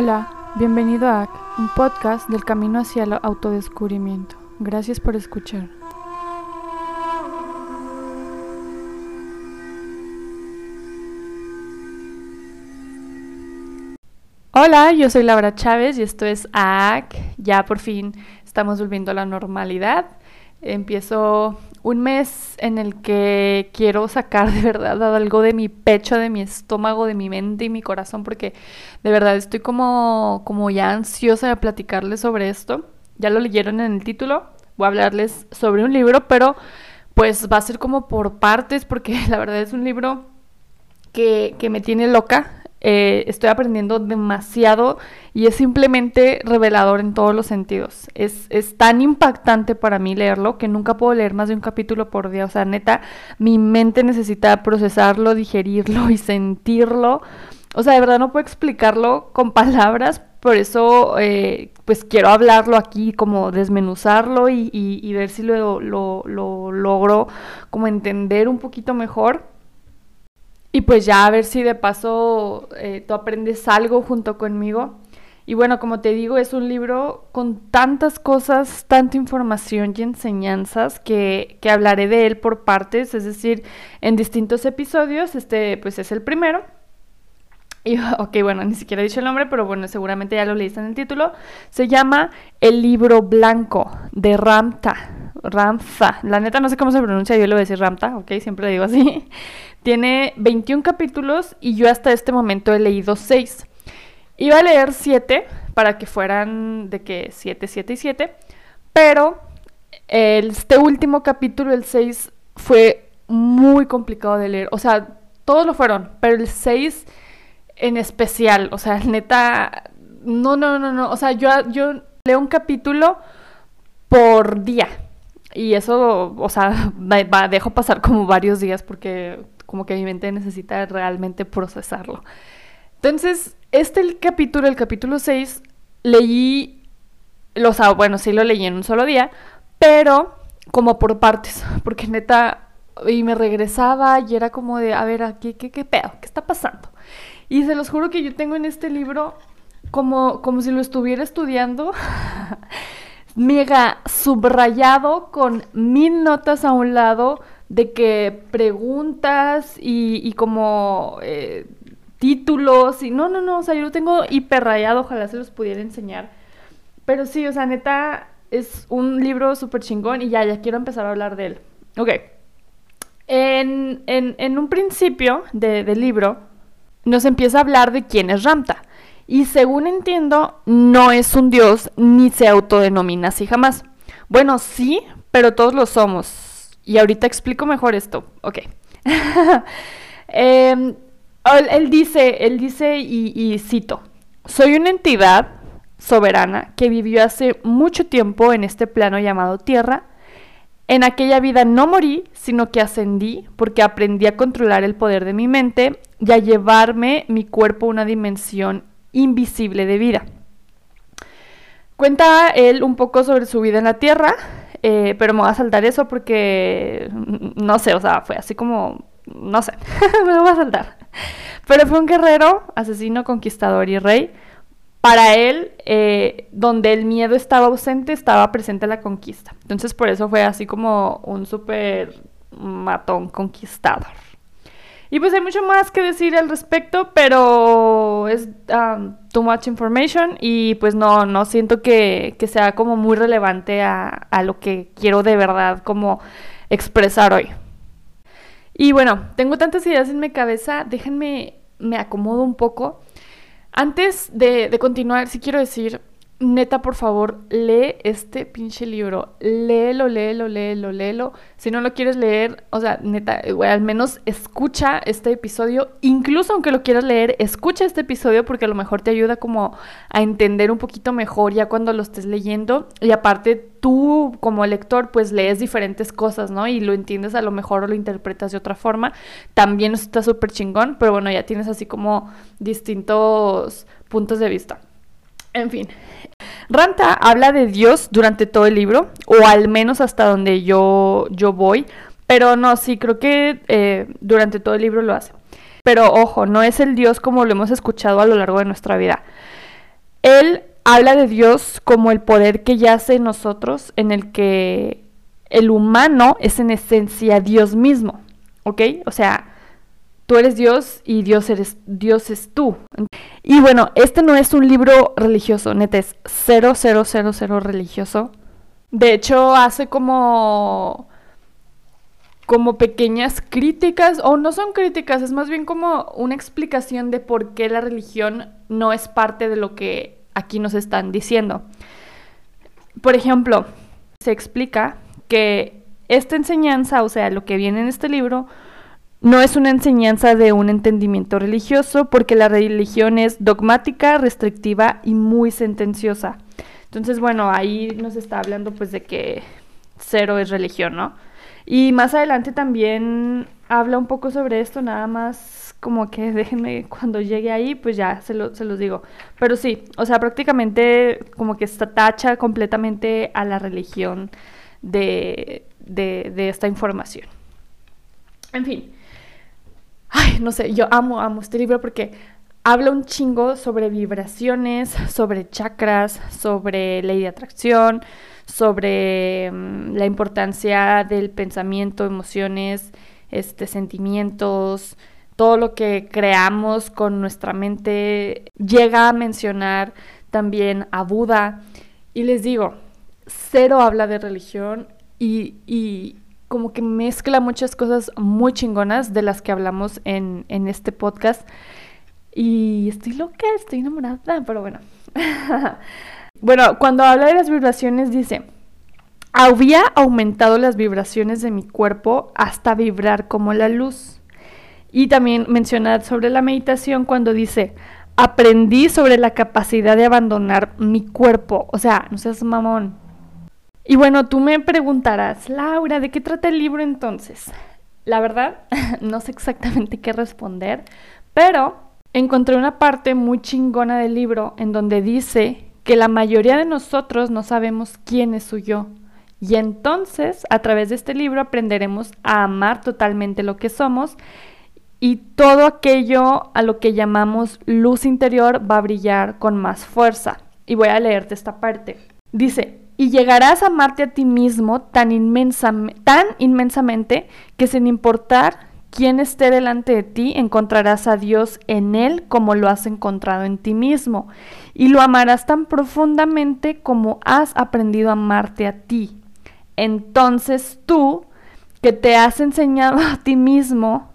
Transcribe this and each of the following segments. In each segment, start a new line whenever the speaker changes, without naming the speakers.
Hola, bienvenido a AC, un podcast del camino hacia el autodescubrimiento. Gracias por escuchar. Hola, yo soy Laura Chávez y esto es AC. Ya por fin estamos volviendo a la normalidad. Empiezo un mes en el que quiero sacar de verdad algo de mi pecho, de mi estómago, de mi mente y mi corazón, porque de verdad estoy como, como ya ansiosa de platicarles sobre esto. Ya lo leyeron en el título, voy a hablarles sobre un libro, pero pues va a ser como por partes, porque la verdad es un libro que, que me tiene loca. Eh, estoy aprendiendo demasiado y es simplemente revelador en todos los sentidos. Es, es, tan impactante para mí leerlo que nunca puedo leer más de un capítulo por día. O sea, neta, mi mente necesita procesarlo, digerirlo y sentirlo. O sea, de verdad no puedo explicarlo con palabras, por eso eh, pues quiero hablarlo aquí, como desmenuzarlo y, y, y ver si lo, lo, lo logro como entender un poquito mejor. Y pues ya a ver si de paso eh, tú aprendes algo junto conmigo. Y bueno, como te digo, es un libro con tantas cosas, tanta información y enseñanzas que, que hablaré de él por partes, es decir, en distintos episodios. Este pues es el primero. Y, ok, bueno, ni siquiera he dicho el nombre, pero bueno, seguramente ya lo leíste en el título. Se llama El libro blanco de Ramta. Ramza. La neta no sé cómo se pronuncia, yo le voy a decir Ramta, ok, siempre digo así. Tiene 21 capítulos y yo hasta este momento he leído 6. Iba a leer 7 para que fueran de que 7, 7 y 7, pero este último capítulo, el 6, fue muy complicado de leer. O sea, todos lo fueron, pero el 6 en especial, o sea, neta, no, no, no, no, o sea, yo, yo leo un capítulo por día. Y eso, o sea, va, dejo pasar como varios días porque como que mi mente necesita realmente procesarlo. Entonces, este el capítulo, el capítulo 6, leí, o sea, bueno, sí lo leí en un solo día, pero como por partes, porque neta, y me regresaba y era como de, a ver, aquí, ¿qué, qué pedo? ¿Qué está pasando? Y se los juro que yo tengo en este libro como, como si lo estuviera estudiando. mega subrayado con mil notas a un lado de que preguntas y, como eh, títulos y no, no, no, o sea, yo lo tengo hiper rayado, ojalá se los pudiera enseñar. Pero sí, o sea, neta, es un libro súper chingón y ya, ya quiero empezar a hablar de él. Ok. En, en, un principio de, del libro nos empieza a hablar de quién es Ramta. Y según entiendo, no es un dios ni se autodenomina así jamás. Bueno, sí, pero todos lo somos. Y ahorita explico mejor esto. Ok. eh, él dice, él dice y, y cito, soy una entidad soberana que vivió hace mucho tiempo en este plano llamado Tierra. En aquella vida no morí, sino que ascendí porque aprendí a controlar el poder de mi mente y a llevarme mi cuerpo a una dimensión invisible de vida. Cuenta él un poco sobre su vida en la Tierra, eh, pero me voy a saltar eso porque no sé, o sea, fue así como, no sé, me lo voy a saltar. Pero fue un guerrero, asesino, conquistador y rey. Para él, eh, donde el miedo estaba ausente, estaba presente la conquista. Entonces, por eso fue así como un súper matón conquistador. Y pues hay mucho más que decir al respecto, pero es um, too much information y pues no, no siento que, que sea como muy relevante a, a, lo que quiero de verdad como expresar hoy. Y bueno, tengo tantas ideas en mi cabeza, déjenme, me acomodo un poco. Antes de, de continuar, sí quiero decir, neta, por favor, lee este pinche libro. Léelo, léelo, léelo, léelo. Si no lo quieres leer, o sea, neta, güey, al menos escucha este episodio. Incluso aunque lo quieras leer, escucha este episodio porque a lo mejor te ayuda como a entender un poquito mejor ya cuando lo estés leyendo. Y aparte, tú como lector, pues lees diferentes cosas, ¿no? Y lo entiendes a lo mejor o lo interpretas de otra forma. También está súper chingón, pero bueno, ya tienes así como distintos puntos de vista. En fin, Ranta habla de Dios durante todo el libro, o al menos hasta donde yo, yo voy, pero no, sí, creo que eh, durante todo el libro lo hace. Pero ojo, no es el Dios como lo hemos escuchado a lo largo de nuestra vida. Él habla de Dios como el poder que yace en nosotros, en el que el humano es en esencia Dios mismo, ¿ok? O sea, tú eres Dios y Dios eres Dios es tú. Y bueno, este no es un libro religioso, neta es cero, cero, cero, cero religioso. De hecho, hace como como pequeñas críticas, o no son críticas, es más bien como una explicación de por qué la religión no es parte de lo que aquí nos están diciendo. Por ejemplo, se explica que esta enseñanza, o sea, lo que viene en este libro, no es una enseñanza de un entendimiento religioso porque la religión es dogmática, restrictiva y muy sentenciosa. Entonces, bueno, ahí nos está hablando pues de que cero es religión, ¿no? Y más adelante también habla un poco sobre esto, nada más como que déjenme cuando llegue ahí, pues ya se, lo, se los digo. Pero sí, o sea, prácticamente como que está tacha completamente a la religión de, de, de esta información. En fin, ay, no sé, yo amo, amo este libro porque habla un chingo sobre vibraciones, sobre chakras, sobre ley de atracción, sobre mm, la importancia del pensamiento, emociones, este, sentimientos, todo lo que creamos con nuestra mente. Llega a mencionar también a Buda. Y les digo, cero habla de religión y, y como que mezcla muchas cosas muy chingonas de las que hablamos en, en este podcast. Y estoy loca, estoy enamorada, pero bueno. Bueno, cuando habla de las vibraciones dice, había aumentado las vibraciones de mi cuerpo hasta vibrar como la luz. Y también menciona sobre la meditación cuando dice, aprendí sobre la capacidad de abandonar mi cuerpo. O sea, no seas mamón. Y bueno, tú me preguntarás, Laura, ¿de qué trata el libro entonces? La verdad, no sé exactamente qué responder, pero encontré una parte muy chingona del libro en donde dice que la mayoría de nosotros no sabemos quién es su yo. Y entonces, a través de este libro, aprenderemos a amar totalmente lo que somos y todo aquello a lo que llamamos luz interior va a brillar con más fuerza. Y voy a leerte esta parte. Dice, y llegarás a amarte a ti mismo tan, tan inmensamente que sin importar quien esté delante de ti, encontrarás a Dios en Él como lo has encontrado en ti mismo, y lo amarás tan profundamente como has aprendido a amarte a ti. Entonces tú, que te has enseñado a ti mismo,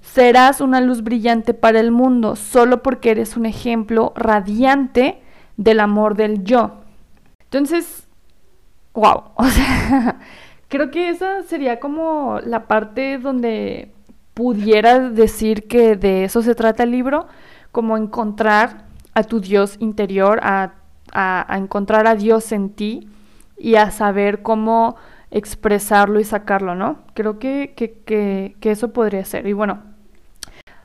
serás una luz brillante para el mundo, solo porque eres un ejemplo radiante del amor del yo. Entonces, wow, o sea Creo que esa sería como la parte donde pudiera decir que de eso se trata el libro, como encontrar a tu Dios interior, a, encontrar a Dios en ti y a saber cómo expresarlo y sacarlo, ¿no? Creo que, que, que, eso podría ser. Y bueno,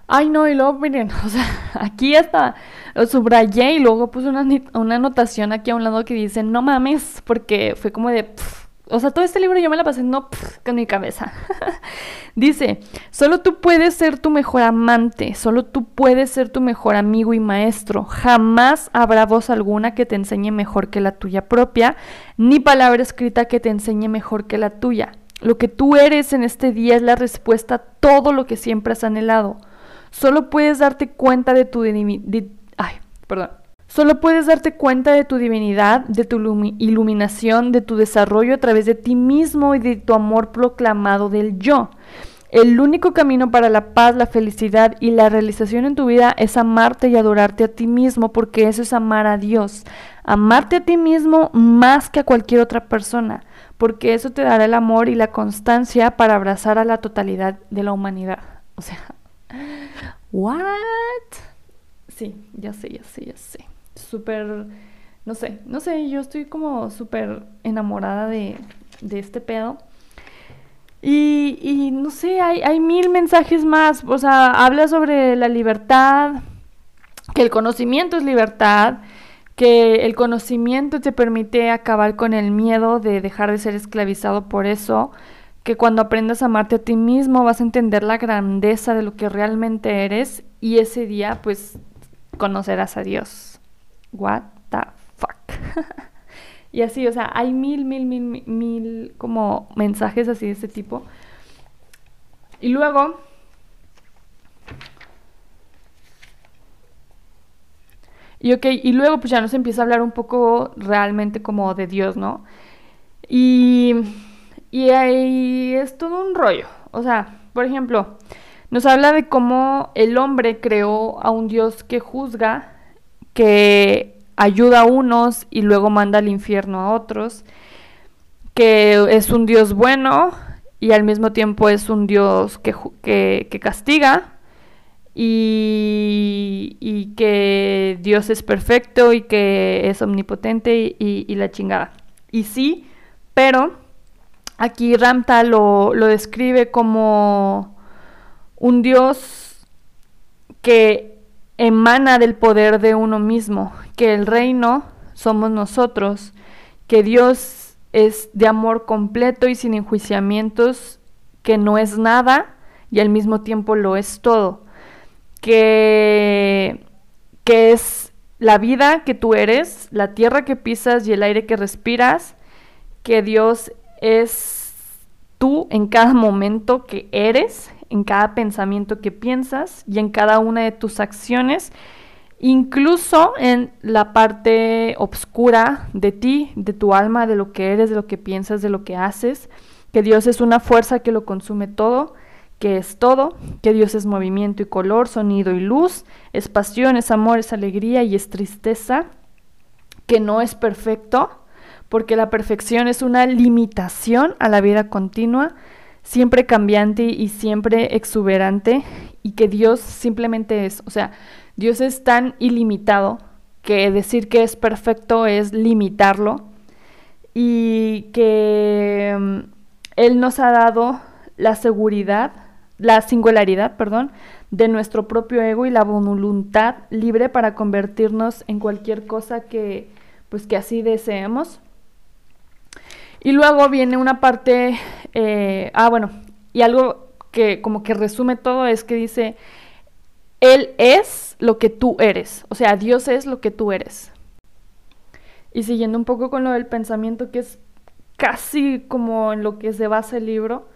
ay no, y luego miren, o sea, aquí hasta lo subrayé y luego puse una, una anotación aquí a un lado que dice, no mames, porque fue como de... O sea, todo este libro yo me la pasé no con mi cabeza. Dice, solo tú puedes ser tu mejor amante, solo tú puedes ser tu mejor amigo y maestro. Jamás habrá voz alguna que te enseñe mejor que la tuya propia, ni palabra escrita que te enseñe mejor que la tuya. Lo que tú eres en este día es la respuesta a todo lo que siempre has anhelado. Solo puedes darte cuenta de tu... Ay, perdón. Solo puedes darte cuenta de tu divinidad, de tu iluminación, de tu desarrollo a través de ti mismo y de tu amor proclamado del yo. El único camino para la paz, la felicidad y la realización en tu vida es amarte y adorarte a ti mismo, porque eso es amar a Dios. Amarte a ti mismo más que a cualquier otra persona, porque eso te dará el amor y la constancia para abrazar a la totalidad de la humanidad. O sea, ¿what? Sí, ya sé, ya sé, ya sé súper, no sé, no sé, yo estoy como súper enamorada de, de, este pedo. Y, y no sé, hay, hay mil mensajes más, o sea, habla sobre la libertad, que el conocimiento es libertad, que el conocimiento te permite acabar con el miedo de dejar de ser esclavizado por eso, que cuando aprendas a amarte a ti mismo vas a entender la grandeza de lo que realmente eres y ese día pues conocerás a Dios what the fuck. y así, o sea, hay mil, mil, mil, mil como mensajes así de este tipo. Y luego Y ok, y luego pues ya nos empieza a hablar un poco realmente como de Dios, ¿no? Y, y ahí es todo un rollo. O sea, por ejemplo, nos habla de cómo el hombre creó a un Dios que juzga, que ayuda a unos y luego manda al infierno a otros, que es un Dios bueno y al mismo tiempo es un Dios que, que, que castiga y, que Dios es perfecto y que es omnipotente y, la chingada. Y sí, pero aquí Ramta lo, lo describe como un Dios que emana del poder de uno mismo, que el reino somos nosotros, que Dios es de amor completo y sin enjuiciamientos, que no es nada y al mismo tiempo lo es todo que, que es la vida que tú eres, la tierra que pisas y el aire que respiras, que Dios es tú en cada momento que eres, en cada pensamiento que piensas y en cada una de tus acciones, incluso en la parte oscura de ti, de tu alma, de lo que eres, de lo que piensas, de lo que haces, que Dios es una fuerza que lo consume todo que es todo, que Dios es movimiento y color, sonido y luz, es pasión, es amor, es alegría y es tristeza, que no es perfecto, porque la perfección es una limitación a la vida continua, siempre cambiante y siempre exuberante, y que Dios simplemente es, o sea, Dios es tan ilimitado que decir que es perfecto es limitarlo, y que mm, Él nos ha dado la seguridad la singularidad, perdón, de nuestro propio ego y la voluntad libre para convertirnos en cualquier cosa que, pues, que así deseemos. Y luego viene una parte, eh, ah, bueno, y algo que como que resume todo es que dice, Él es lo que tú eres, o sea, Dios es lo que tú eres. Y siguiendo un poco con lo del pensamiento, que es casi como en lo que se basa el libro,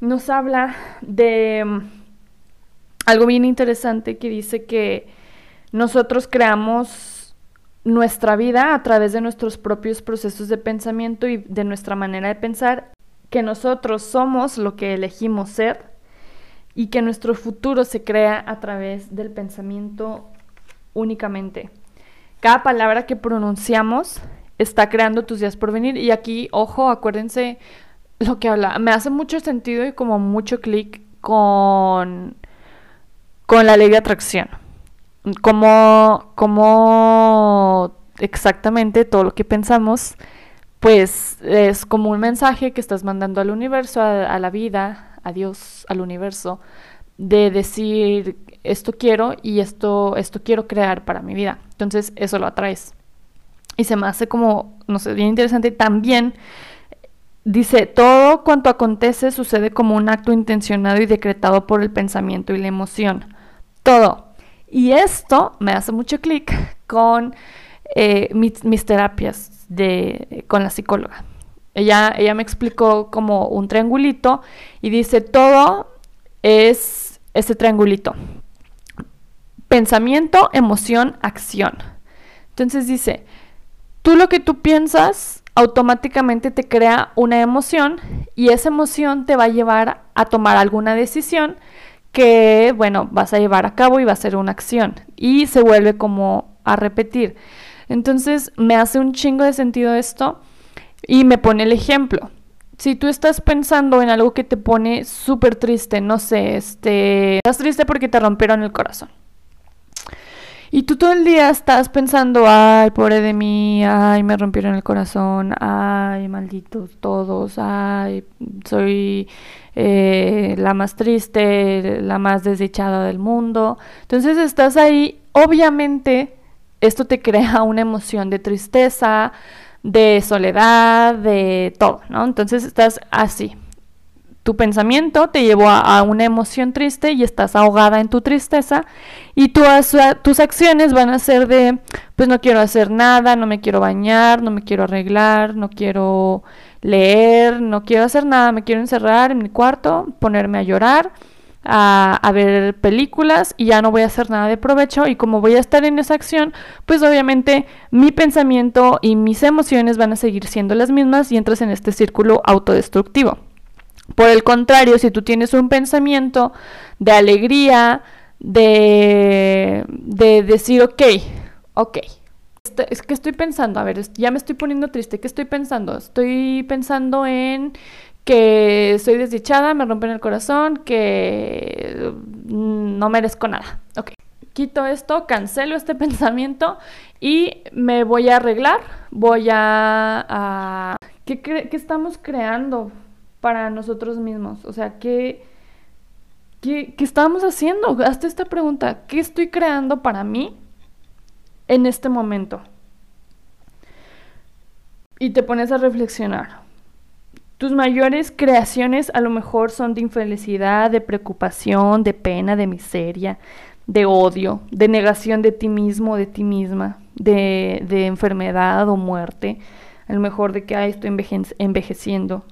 nos habla de mm, algo bien interesante que dice que nosotros creamos nuestra vida a través de nuestros propios procesos de pensamiento y de nuestra manera de pensar, que nosotros somos lo que elegimos ser y que nuestro futuro se crea a través del pensamiento únicamente. Cada palabra que pronunciamos está creando tus días por venir y aquí, ojo, acuérdense, lo que habla, me hace mucho sentido y como mucho clic con, con la ley de atracción. Como, como exactamente todo lo que pensamos, pues es como un mensaje que estás mandando al universo, a, la vida, a Dios, al universo, de decir esto quiero y esto, esto quiero crear para mi vida. Entonces eso lo atraes. Y se me hace como, no sé, bien interesante también Dice, todo cuanto acontece sucede como un acto intencionado y decretado por el pensamiento y la emoción. Todo. Y esto me hace mucho clic con eh, mis, terapias de, con la psicóloga. Ella, ella me explicó como un triangulito y dice, todo es este triangulito. Pensamiento, emoción, acción. Entonces dice, tú lo que tú piensas automáticamente te crea una emoción y esa emoción te va a llevar a tomar alguna decisión que, bueno, vas a llevar a cabo y va a ser una acción y se vuelve como a repetir. Entonces me hace un chingo de sentido esto y me pone el ejemplo. Si tú estás pensando en algo que te pone súper triste, no sé, este, estás triste porque te rompieron el corazón y tú todo el día estás pensando, ay, pobre de mí, ay, me rompieron el corazón, ay, malditos todos, ay, soy eh, la más triste, la más desdichada del mundo. Entonces estás ahí, obviamente, esto te crea una emoción de tristeza, de soledad, de todo, ¿no? Entonces estás así. Tu pensamiento te llevó a, una emoción triste y estás ahogada en tu tristeza y tus acciones van a ser de, pues no quiero hacer nada, no me quiero bañar, no me quiero arreglar, no quiero leer, no quiero hacer nada, me quiero encerrar en mi cuarto, ponerme a llorar a, ver películas y ya no voy a hacer nada de provecho y como voy a estar en esa acción, pues obviamente mi pensamiento y mis emociones van a seguir siendo las mismas y entras en este círculo autodestructivo. Por el contrario, si tú tienes un pensamiento de alegría, de, de decir, ok, ok, este, es que estoy pensando, a ver, ya me estoy poniendo triste, ¿qué estoy pensando? Estoy pensando en que soy desdichada, me rompen el corazón, que no merezco nada. Ok, quito esto, cancelo este pensamiento y me voy a arreglar, voy a... ¿qué, ¿Qué, estamos creando para nosotros mismos? O sea, ¿qué, qué, ¿qué estamos haciendo? Hazte esta pregunta, ¿qué estoy creando para mí en este momento? Y te pones a reflexionar. Tus mayores creaciones a lo mejor son de infelicidad, de preocupación, de pena, de miseria, de odio, de negación de ti mismo, de ti misma, de, enfermedad o muerte, a lo mejor de que estoy envejeciendo.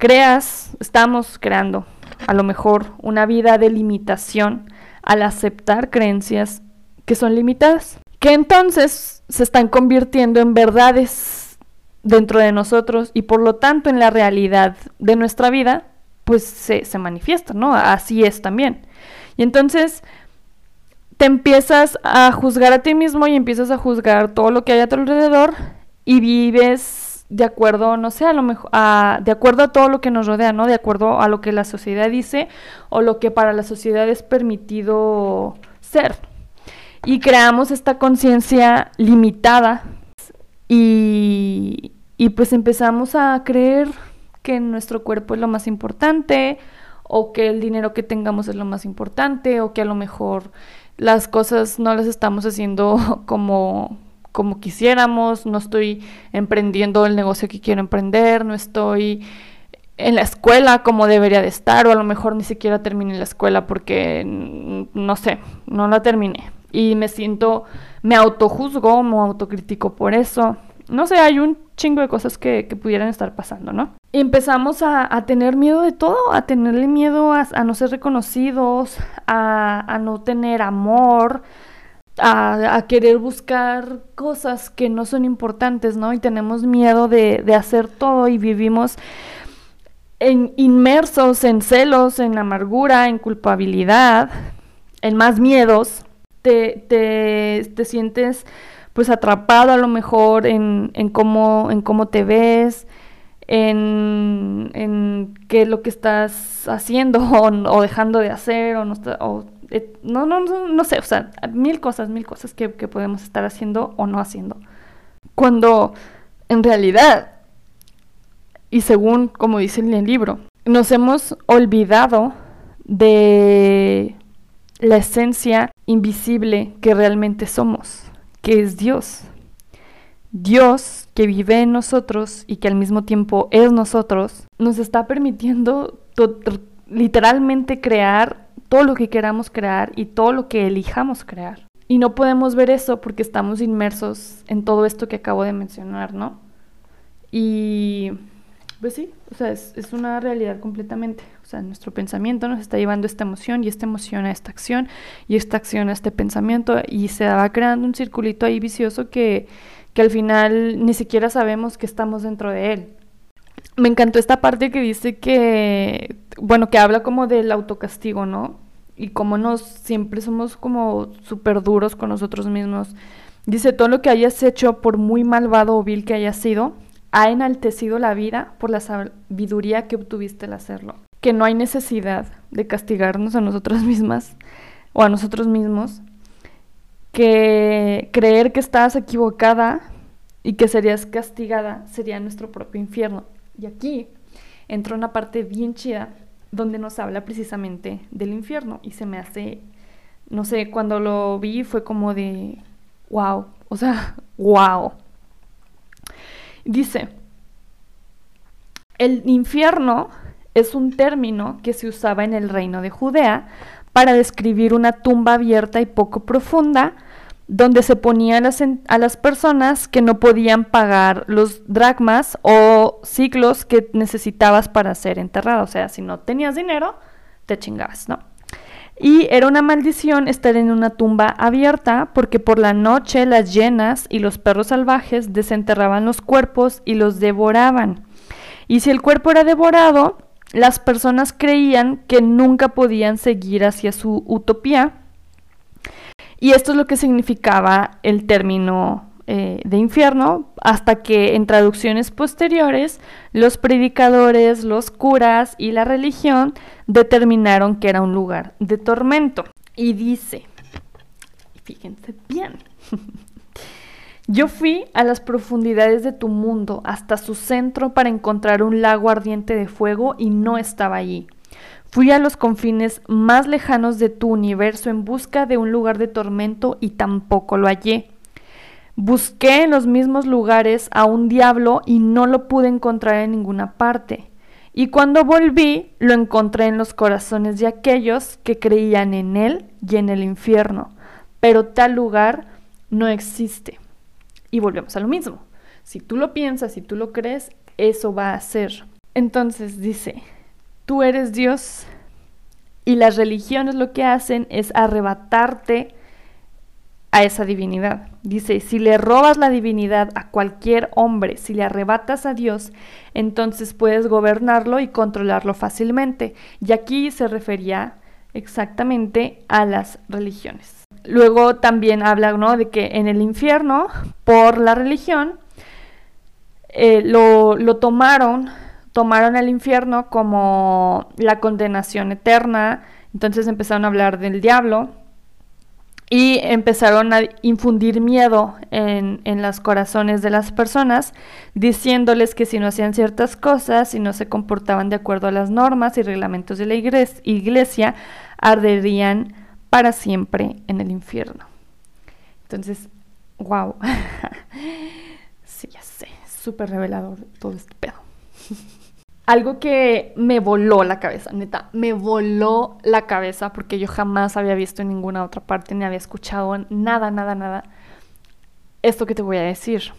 Creas, estamos creando a lo mejor una vida de limitación al aceptar creencias que son limitadas, que entonces se están convirtiendo en verdades dentro de nosotros y por lo tanto en la realidad de nuestra vida, pues se, se manifiesta, ¿no? Así es también. Y entonces te empiezas a juzgar a ti mismo y empiezas a juzgar todo lo que hay a tu alrededor y vives de acuerdo, no sé, a lo mejor, de acuerdo a todo lo que nos rodea, ¿no? De acuerdo a lo que la sociedad dice o lo que para la sociedad es permitido ser. Y creamos esta conciencia limitada y, pues empezamos a creer que nuestro cuerpo es lo más importante o que el dinero que tengamos es lo más importante o que a lo mejor las cosas no las estamos haciendo como como quisiéramos, no estoy emprendiendo el negocio que quiero emprender, no estoy en la escuela como debería de estar o a lo mejor ni siquiera terminé la escuela porque no sé, no la terminé y me siento, me autojuzgo, me autocritico por eso. No sé, hay un chingo de cosas que, pudieran estar pasando, ¿no? Empezamos a, tener miedo de todo, a tenerle miedo a, no ser reconocidos, a, no tener amor, a, querer buscar cosas que no son importantes, ¿no? Y tenemos miedo de, hacer todo y vivimos en, inmersos en celos, en amargura, en culpabilidad, en más miedos te, te, te sientes pues atrapado a lo mejor en, en, cómo, en cómo te ves, en, en qué es lo que estás haciendo o, dejando de hacer o no, o, eh, no, no, no, sé, o sea, mil cosas, mil cosas que, que podemos estar haciendo o no haciendo. Cuando en realidad, y según como dice en el libro, nos hemos olvidado de la esencia invisible que realmente somos, que es Dios. Dios que vive en nosotros y que al mismo tiempo es nosotros, nos está permitiendo literalmente crear todo lo que queramos crear y todo lo que elijamos crear. Y no podemos ver eso porque estamos inmersos en todo esto que acabo de mencionar, ¿no? Y pues sí, o sea, es, una realidad completamente. O sea, nuestro pensamiento nos está llevando esta emoción y esta emoción a esta acción y esta acción a este pensamiento y se va creando un circulito ahí vicioso que, que al final ni siquiera sabemos que estamos dentro de él. Me encantó esta parte que dice que, bueno, que habla como del autocastigo, ¿no? Y como nos siempre somos como súper duros con nosotros mismos. Dice, todo lo que hayas hecho, por muy malvado o vil que haya sido, ha enaltecido la vida por la sabiduría que obtuviste al hacerlo que no hay necesidad de castigarnos a nosotras mismas o a nosotros mismos, que creer que estás equivocada y que serías castigada sería nuestro propio infierno. Y aquí entra una parte bien chida donde nos habla precisamente del infierno y se me hace, no sé, cuando lo vi fue como de, wow, o sea, wow. Dice, el infierno es un término que se usaba en el reino de Judea para describir una tumba abierta y poco profunda, donde se ponían a las personas que no podían pagar los dracmas o ciclos que necesitabas para ser enterrado. O sea, si no tenías dinero, te chingabas, ¿no? Y era una maldición estar en una tumba abierta porque por la noche las llenas y los perros salvajes desenterraban los cuerpos y los devoraban. Y si el cuerpo era devorado, las personas creían que nunca podían seguir hacia su utopía. Y esto es lo que significaba el término eh, de infierno, hasta que en traducciones posteriores los predicadores, los curas y la religión determinaron que era un lugar de tormento. Y dice, fíjense bien, yo fui a las profundidades de tu mundo, hasta su centro, para encontrar un lago ardiente de fuego y no estaba allí. Fui a los confines más lejanos de tu universo en busca de un lugar de tormento y tampoco lo hallé. Busqué en los mismos lugares a un diablo y no lo pude encontrar en ninguna parte. Y cuando volví, lo encontré en los corazones de aquellos que creían en él y en el infierno. Pero tal lugar no existe. Y volvemos a lo mismo. Si tú lo piensas, si tú lo crees, eso va a ser. Entonces dice, tú eres Dios y las religiones lo que hacen es arrebatarte a esa divinidad. Dice, si le robas la divinidad a cualquier hombre, si le arrebatas a Dios, entonces puedes gobernarlo y controlarlo fácilmente. Y aquí se refería exactamente a las religiones. Luego también habla ¿no? de que en el infierno, por la religión, eh, lo, lo tomaron, tomaron el infierno como la condenación eterna, entonces empezaron a hablar del diablo, y empezaron a infundir miedo en, en, los corazones de las personas, diciéndoles que si no hacían ciertas cosas, si no se comportaban de acuerdo a las normas y reglamentos de la iglesia, arderían para siempre en el infierno. Entonces, wow. sí, ya sé, súper revelador todo este pedo. algo que me voló la cabeza, neta, me voló la cabeza porque yo jamás había visto en ninguna otra parte ni había escuchado nada, nada, nada. Esto que te voy a decir.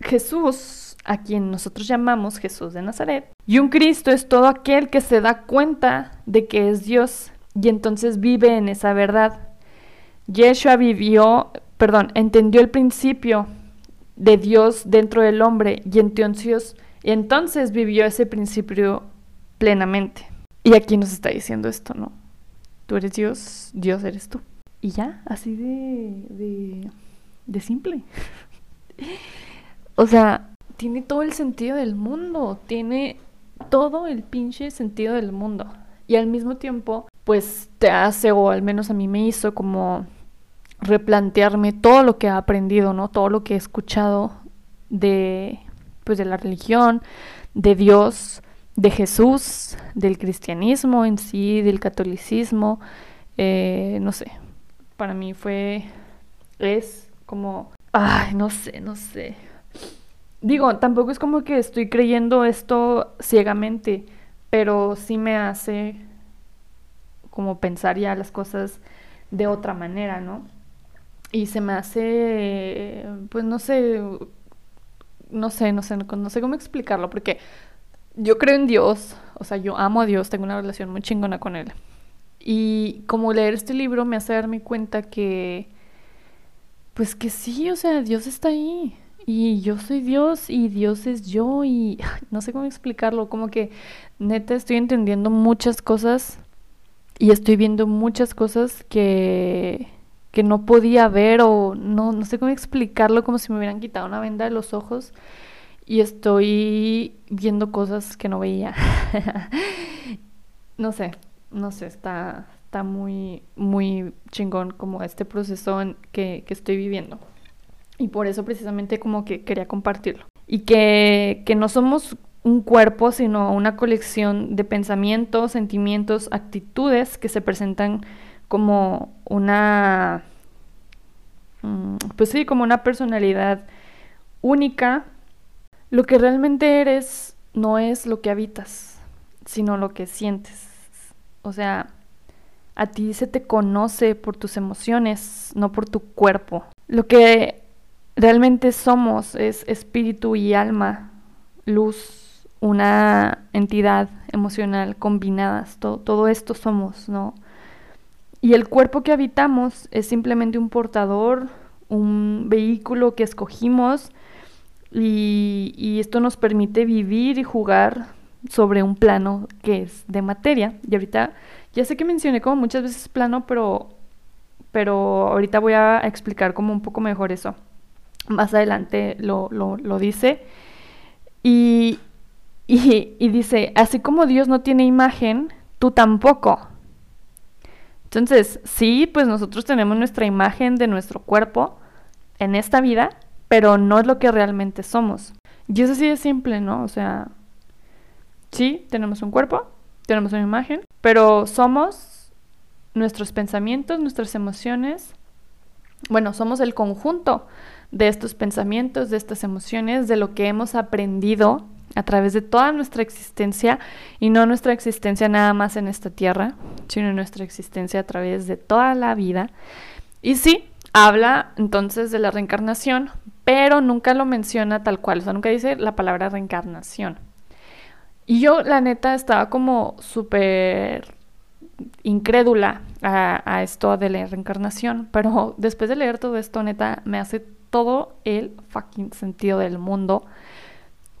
Jesús, a quien nosotros llamamos Jesús de Nazaret, y un Cristo es todo aquel que se da cuenta de que es Dios y entonces vive en esa verdad. Yeshua vivió, perdón, entendió el principio de Dios dentro del hombre y entonces y entonces vivió ese principio plenamente. Y aquí nos está diciendo esto, ¿no? Tú eres Dios, Dios eres tú. Y ya, así de, de, de simple. o sea, tiene todo el sentido del mundo, tiene todo el pinche sentido del mundo. Y al mismo tiempo, pues te hace, o al menos a mí me hizo como replantearme todo lo que he aprendido, ¿no? Todo lo que he escuchado de pues de la religión, de Dios, de Jesús, del cristianismo en sí, del catolicismo, eh, no sé, para mí fue, es como, ay, no sé, no sé. Digo, tampoco es como que estoy creyendo esto ciegamente, pero sí me hace como pensar ya las cosas de otra manera, ¿no? Y se me hace, pues no sé, no sé, no sé, no, sé cómo explicarlo, porque yo creo en Dios, o sea, yo amo a Dios, tengo una relación muy chingona con Él. Y como leer este libro me hace darme cuenta que, pues que sí, o sea, Dios está ahí. Y yo soy Dios y Dios es yo y no sé cómo explicarlo, como que neta estoy entendiendo muchas cosas y estoy viendo muchas cosas que que no podía ver o no, no sé cómo explicarlo, como si me hubieran quitado una venda de los ojos y estoy viendo cosas que no veía. no sé, no sé, está, está muy, muy chingón como este proceso que, que estoy viviendo. Y por eso precisamente como que quería compartirlo. Y que, que no somos un cuerpo, sino una colección de pensamientos, sentimientos, actitudes que se presentan como una, mm, pues sí, como una personalidad única. Lo que realmente eres no es lo que habitas. sino lo que sientes. O sea, a ti se te conoce por tus emociones, no por tu cuerpo. Lo que realmente somos es espíritu y alma, luz, una entidad emocional combinadas. Todo, todo esto somos, ¿no? Y el cuerpo que habitamos es simplemente un portador, un vehículo que escogimos y, esto nos permite vivir y jugar sobre un plano que es de materia. Y ahorita, ya sé que mencioné como muchas veces plano, pero, pero ahorita voy a explicar como un poco mejor eso. Más adelante lo, lo, lo dice. Y, y dice, así como Dios no tiene imagen, tú tampoco. Entonces, sí, pues nosotros tenemos nuestra imagen de nuestro cuerpo en esta vida, pero no es lo que realmente somos. Y eso sí es simple, ¿no? O sea, sí, tenemos un cuerpo, tenemos una imagen, pero somos nuestros pensamientos, nuestras emociones. Bueno, somos el conjunto de estos pensamientos, de estas emociones, de lo que hemos aprendido a través de toda nuestra existencia y no nuestra existencia nada más en esta tierra, sino nuestra existencia a través de toda la vida. Y sí, habla entonces de la reencarnación, pero nunca lo menciona tal cual, o sea, nunca dice la palabra reencarnación. Y yo, la neta, estaba como súper incrédula a, esto de la reencarnación, pero después de leer todo esto, neta, me hace todo el fucking sentido del mundo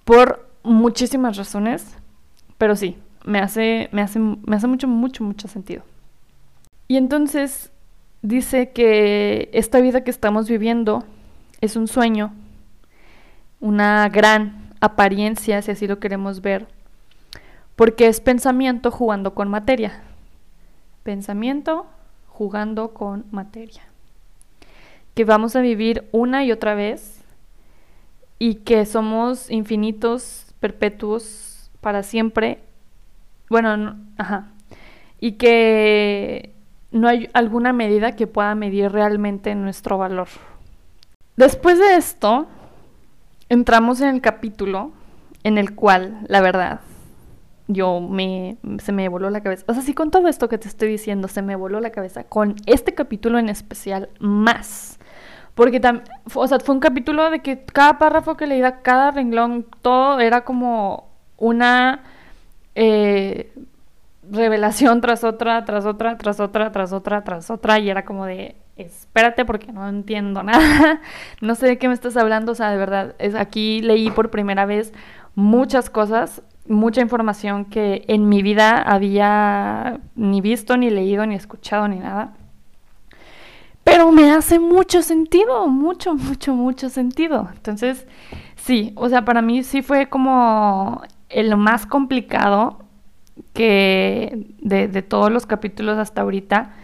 por muchísimas razones, pero sí, me hace, me hace, me hace mucho, mucho, mucho sentido. Y entonces dice que esta vida que estamos viviendo es un sueño, una gran apariencia, si así lo queremos ver, porque es pensamiento jugando con materia. Pensamiento jugando con materia. Que vamos a vivir una y otra vez y que somos infinitos perpetuos para siempre. Bueno, ajá. Y que no hay alguna medida que pueda medir realmente nuestro valor. Después de esto, entramos en el capítulo en el cual, la verdad, yo me, se me voló la cabeza. O sea, sí, con todo esto que te estoy diciendo, se me voló la cabeza. Con este capítulo en especial, más. Porque también, o sea, fue un capítulo de que cada párrafo que leía, cada renglón, todo era como una eh, revelación tras otra, tras otra, tras otra, tras otra, tras otra. Y era como de, espérate porque no entiendo nada. no sé de qué me estás hablando. O sea, de verdad, es, aquí leí por primera vez muchas cosas, mucha información que en mi vida había ni visto, ni leído, ni escuchado, ni nada. Pero me hace mucho sentido, mucho, mucho, mucho sentido. Entonces, sí, o sea, para mí sí fue como el más complicado que de, de todos los capítulos hasta ahorita.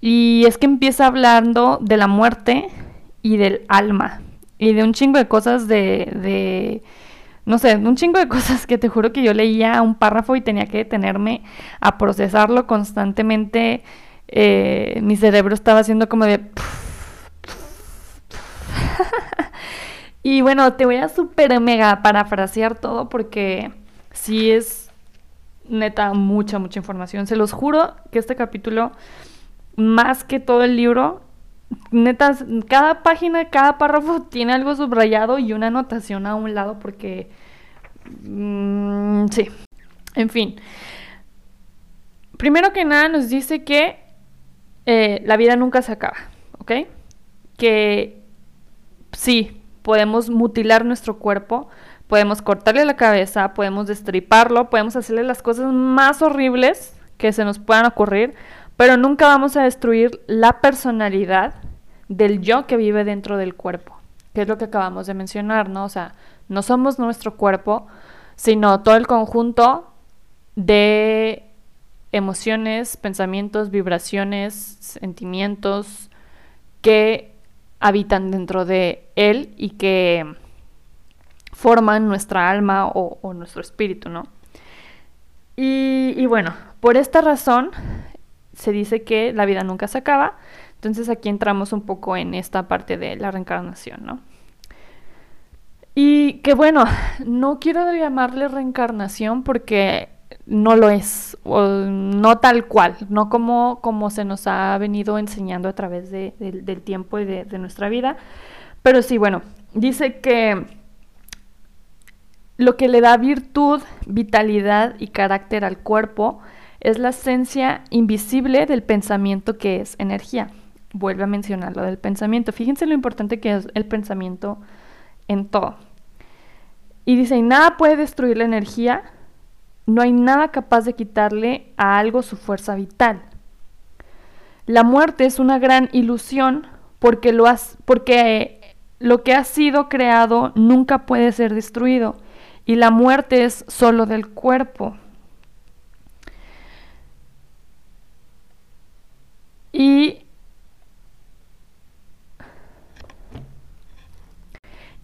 Y es que empieza hablando de la muerte y del alma. Y de un chingo de cosas de, de no sé, un chingo de cosas que te juro que yo leía un párrafo y tenía que detenerme a procesarlo constantemente eh, mi cerebro estaba haciendo como de... y bueno, te voy a super mega parafrasear todo porque sí es neta mucha, mucha información. Se los juro que este capítulo, más que todo el libro, neta, cada página, cada párrafo tiene algo subrayado y una anotación a un lado porque... Mmm, sí, en fin. Primero que nada nos dice que eh, la vida nunca se acaba, ¿ok? Que sí, podemos mutilar nuestro cuerpo, podemos cortarle la cabeza, podemos destriparlo, podemos hacerle las cosas más horribles que se nos puedan ocurrir, pero nunca vamos a destruir la personalidad del yo que vive dentro del cuerpo, que es lo que acabamos de mencionar, ¿no? O sea, no somos nuestro cuerpo, sino todo el conjunto de emociones, pensamientos, vibraciones, sentimientos que habitan dentro de él y que forman nuestra alma o, nuestro espíritu, ¿no? Y, bueno, por esta razón se dice que la vida nunca se acaba. Entonces aquí entramos un poco en esta parte de la reencarnación, ¿no? Y que bueno, no quiero llamarle reencarnación porque no lo es, o no tal cual, no como, como se nos ha venido enseñando a través del tiempo y de, nuestra vida. Pero sí, bueno, dice que lo que le da virtud, vitalidad y carácter al cuerpo es la esencia invisible del pensamiento que es energía. Vuelve a mencionar lo del pensamiento. Fíjense lo importante que es el pensamiento en todo. Y dice, y nada puede destruir la energía no hay nada capaz de quitarle a algo su fuerza vital. La muerte es una gran ilusión porque lo, porque lo que ha sido creado nunca puede ser destruido y la muerte es solo del cuerpo. Y,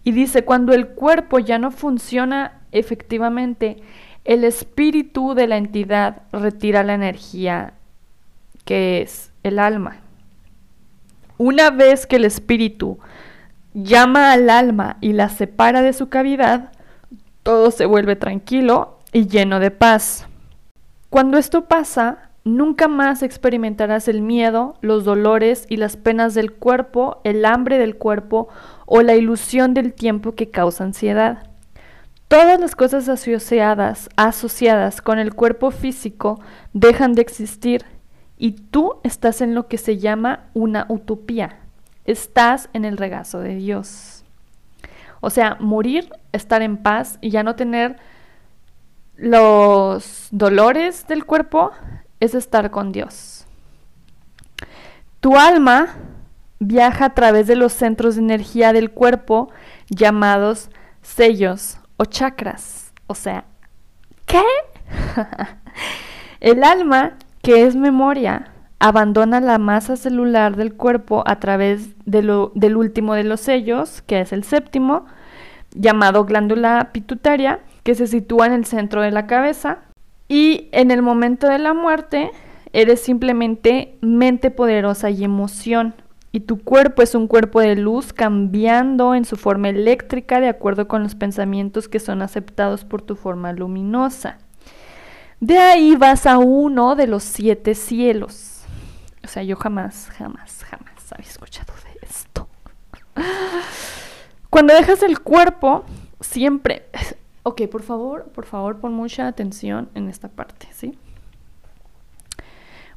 y dice, cuando el cuerpo ya no funciona efectivamente, el espíritu de la entidad retira la energía que es el alma. Una vez que el espíritu llama al alma y la separa de su cavidad, todo se vuelve tranquilo y lleno de paz. Cuando esto pasa, nunca más experimentarás el miedo, los dolores y las penas del cuerpo, el hambre del cuerpo o la ilusión del tiempo que causa ansiedad. Todas las cosas asociadas, asociadas con el cuerpo físico dejan de existir y tú estás en lo que se llama una utopía. Estás en el regazo de Dios. O sea, morir, estar en paz y ya no tener los dolores del cuerpo es estar con Dios. Tu alma viaja a través de los centros de energía del cuerpo llamados sellos o chakras. O sea, ¿qué? el alma, que es memoria, abandona la masa celular del cuerpo a través de del último de los sellos, que es el séptimo, llamado glándula pituitaria, que se sitúa en el centro de la cabeza. Y en el momento de la muerte, eres simplemente mente poderosa y emoción y tu cuerpo es un cuerpo de luz cambiando en su forma eléctrica de acuerdo con los pensamientos que son aceptados por tu forma luminosa. De ahí vas a uno de los siete cielos. O sea, yo jamás, jamás, jamás había escuchado de esto. Cuando dejas el cuerpo, siempre... Ok, por favor, por favor, pon mucha atención en esta parte, ¿sí?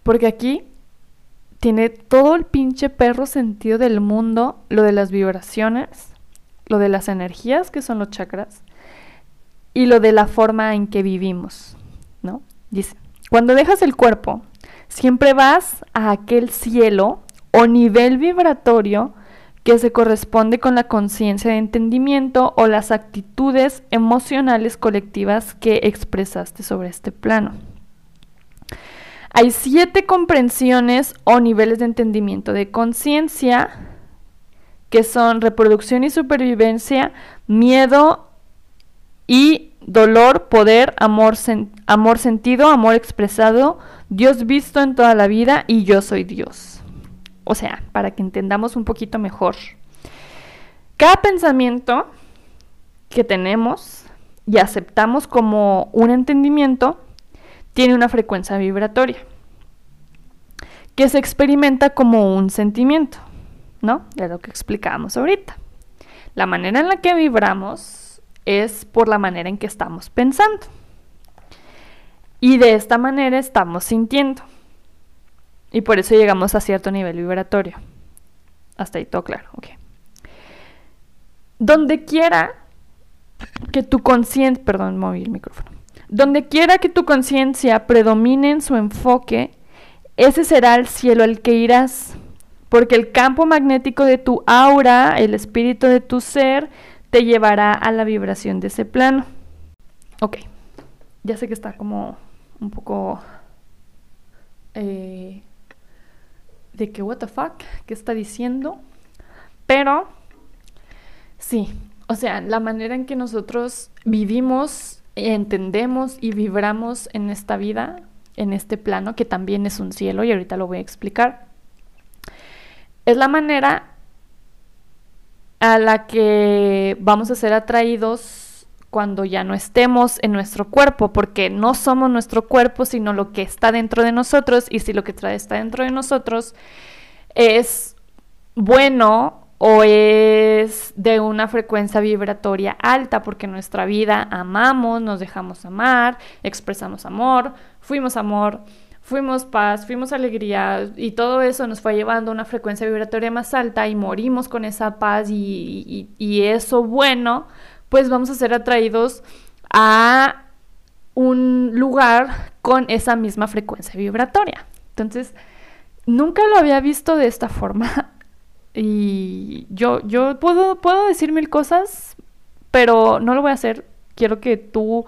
Porque aquí tiene todo el pinche perro sentido del mundo, lo de las vibraciones, lo de las energías, que son los chakras, y lo de la forma en que vivimos, ¿no? Dice, cuando dejas el cuerpo, siempre vas a aquel cielo o nivel vibratorio que se corresponde con la conciencia de entendimiento o las actitudes emocionales colectivas que expresaste sobre este plano. Hay siete comprensiones o niveles de entendimiento de conciencia, que son reproducción y supervivencia, miedo y dolor, poder, amor, amor sentido, amor expresado, Dios visto en toda la vida y yo soy Dios. O sea, para que entendamos un poquito mejor. Cada pensamiento que tenemos y aceptamos como un entendimiento tiene una frecuencia vibratoria que se experimenta como un sentimiento, ¿no? De lo que explicábamos ahorita. La manera en la que vibramos es por la manera en que estamos pensando. Y de esta manera estamos sintiendo. Y por eso llegamos a cierto nivel vibratorio. Hasta ahí todo claro, ok. Donde quiera que tu conciencia, perdón, moví el micrófono. Donde quiera que tu conciencia predomine en su enfoque, ese será el cielo al que irás, porque el campo magnético de tu aura, el espíritu de tu ser, te llevará a la vibración de ese plano. Ok, ya sé que está como un poco... Eh, de que, what the fuck, ¿qué está diciendo? Pero, sí, o sea, la manera en que nosotros vivimos entendemos y vibramos en esta vida, en este plano, que también es un cielo, y ahorita lo voy a explicar, es la manera a la que vamos a ser atraídos cuando ya no estemos en nuestro cuerpo, porque no somos nuestro cuerpo, sino lo que está dentro de nosotros, y si lo que está dentro de nosotros es bueno o es de una frecuencia vibratoria alta, porque nuestra vida amamos, nos dejamos amar, expresamos amor, fuimos amor, fuimos paz, fuimos alegría y todo eso nos fue llevando a una frecuencia vibratoria más alta y morimos con esa paz y eso bueno, pues vamos a ser atraídos a un lugar con esa misma frecuencia vibratoria. Entonces, nunca lo había visto de esta forma y yo, yo puedo, puedo decir mil cosas, pero no lo voy a hacer. Quiero que tú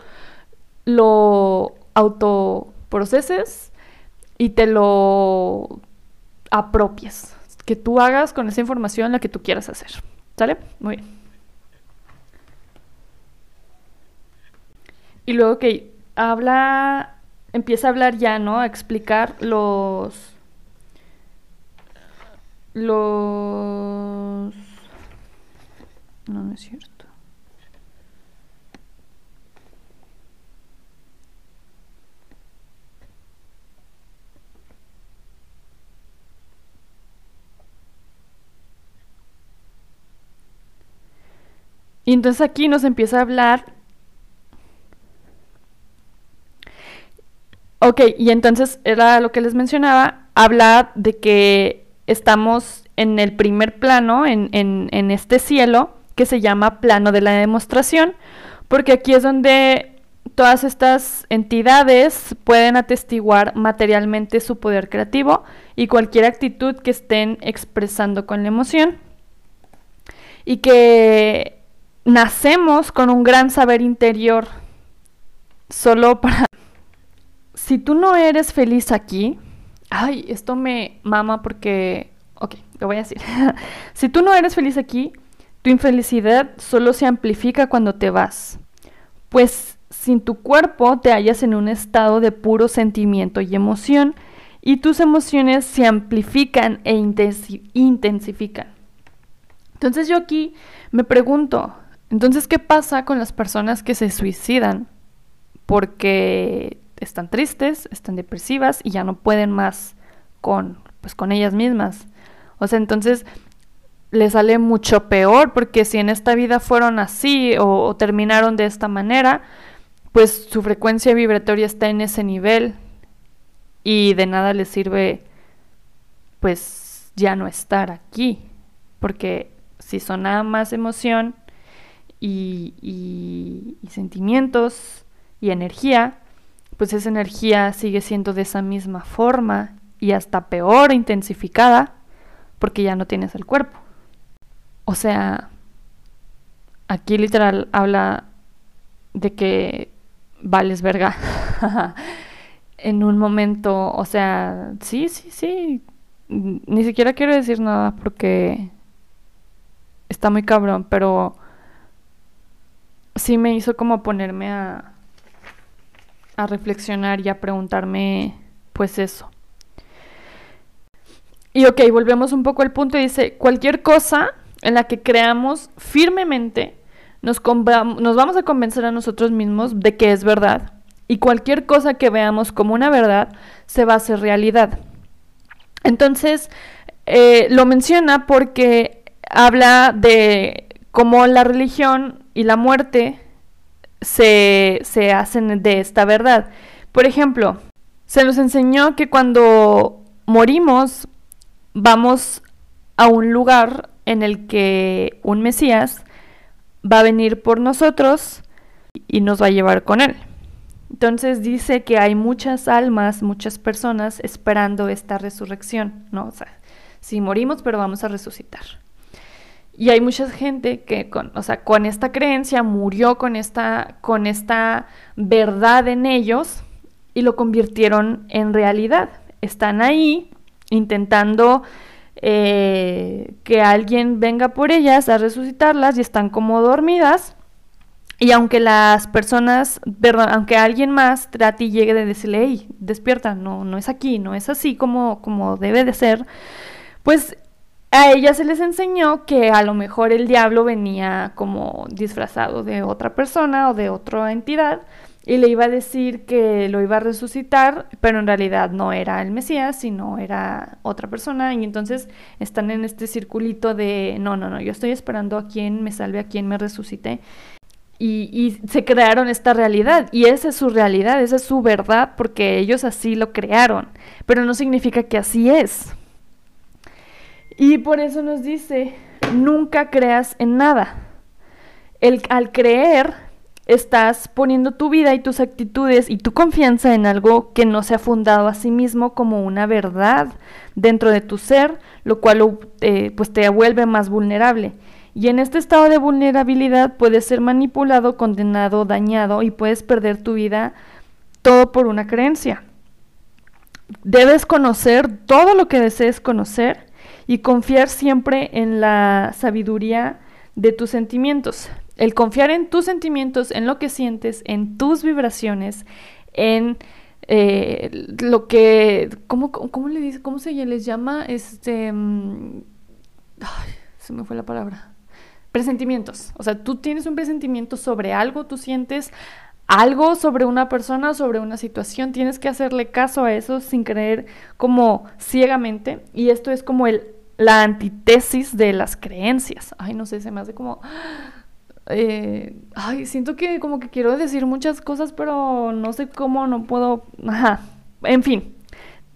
lo autoproceses y te lo apropies. Que tú hagas con esa información la que tú quieras hacer. ¿Sale? Muy bien. Y luego que habla, empieza a hablar ya, ¿no? A explicar los los... No, es cierto. Y entonces aquí nos empieza a hablar. Ok, y entonces era lo que les mencionaba, habla de que estamos en el primer plano, en, en, este cielo, que se llama plano de la demostración, porque aquí es donde todas estas entidades pueden atestiguar materialmente su poder creativo y cualquier actitud que estén expresando con la emoción. Y que nacemos con un gran saber interior solo para... Si tú no eres feliz aquí, Ay, esto me mama porque... Ok, lo voy a decir. si tú no eres feliz aquí, tu infelicidad solo se amplifica cuando te vas. Pues sin tu cuerpo te hallas en un estado de puro sentimiento y emoción y tus emociones se amplifican e intensifican. Entonces yo aquí me pregunto, entonces, ¿qué pasa con las personas que se suicidan? Porque están tristes, están depresivas y ya no pueden más con, pues, con ellas mismas. O sea, entonces les sale mucho peor porque si en esta vida fueron así o, terminaron de esta manera, pues su frecuencia vibratoria está en ese nivel y de nada les sirve pues ya no estar aquí porque si son nada más emoción y sentimientos y energía, pues esa energía sigue siendo de esa misma forma y hasta peor intensificada porque ya no tienes el cuerpo. O sea, aquí literal habla de que vales verga en un momento, o sea, sí, sí, sí, ni siquiera quiero decir nada porque está muy cabrón, pero sí me hizo como ponerme a a reflexionar y a preguntarme pues eso. Y ok, volvemos un poco al punto dice, cualquier cosa en la que creamos firmemente, nos, nos vamos a convencer a nosotros mismos de que es verdad. Y cualquier cosa que veamos como una verdad se va a hacer realidad. Entonces, eh, lo menciona porque habla de cómo la religión y la muerte se, se hacen de esta verdad. Por ejemplo, se nos enseñó que cuando morimos vamos a un lugar en el que un Mesías va a venir por nosotros y nos va a llevar con él. Entonces dice que hay muchas almas, muchas personas esperando esta resurrección, ¿no? O sea, si morimos, pero vamos a resucitar. Y hay mucha gente que con, o sea, con esta creencia murió con esta, con esta verdad en ellos y lo convirtieron en realidad. Están ahí intentando eh, que alguien venga por ellas a resucitarlas y están como dormidas. Y aunque las personas, perdón, aunque alguien más trate y llegue de decirle, hey, despierta, no, no es aquí, no es así como, como debe de ser, pues a ella se les enseñó que a lo mejor el diablo venía como disfrazado de otra persona o de otra entidad y le iba a decir que lo iba a resucitar, pero en realidad no era el Mesías, sino era otra persona. Y entonces están en este circulito de, no, no, no, yo estoy esperando a quien me salve, a quien me resucite. Y, y, se crearon esta realidad. Y esa es su realidad, esa es su verdad, porque ellos así lo crearon. Pero no significa que así es. Y por eso nos dice, nunca creas en nada. El, al creer estás poniendo tu vida y tus actitudes y tu confianza en algo que no se ha fundado a sí mismo como una verdad dentro de tu ser, lo cual eh, pues te vuelve más vulnerable. Y en este estado de vulnerabilidad puedes ser manipulado, condenado, dañado y puedes perder tu vida todo por una creencia. Debes conocer todo lo que desees conocer y confiar siempre en la sabiduría de tus sentimientos. El confiar en tus sentimientos, en lo que sientes, en tus vibraciones, en eh, lo que, ¿cómo, ¿cómo, le dice, cómo se les llama? Este, mm, ay, se me fue la palabra. Presentimientos. O sea, tú tienes un presentimiento sobre algo, tú sientes algo sobre una persona, sobre una situación, tienes que hacerle caso a eso sin creer como ciegamente. Y esto es como el, la antítesis de las creencias. Ay, no sé, se me hace como eh, ay, siento que como que quiero decir muchas cosas, pero no sé cómo, no puedo, ajá, en fin,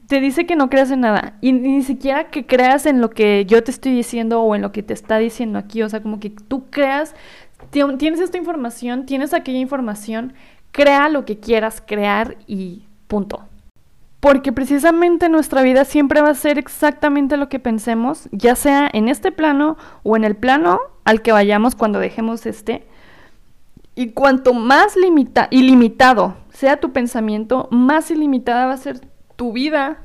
te dice que no creas en nada y ni siquiera que creas en lo que yo te estoy diciendo o en lo que te está diciendo aquí, o sea, como que tú creas, tienes esta información, tienes aquella información, crea lo que quieras crear y punto porque precisamente nuestra vida siempre va a ser exactamente lo que pensemos, ya sea en este plano o en el plano al que vayamos cuando dejemos este. Y cuanto más limita ilimitado sea tu pensamiento, más ilimitada va a ser tu vida,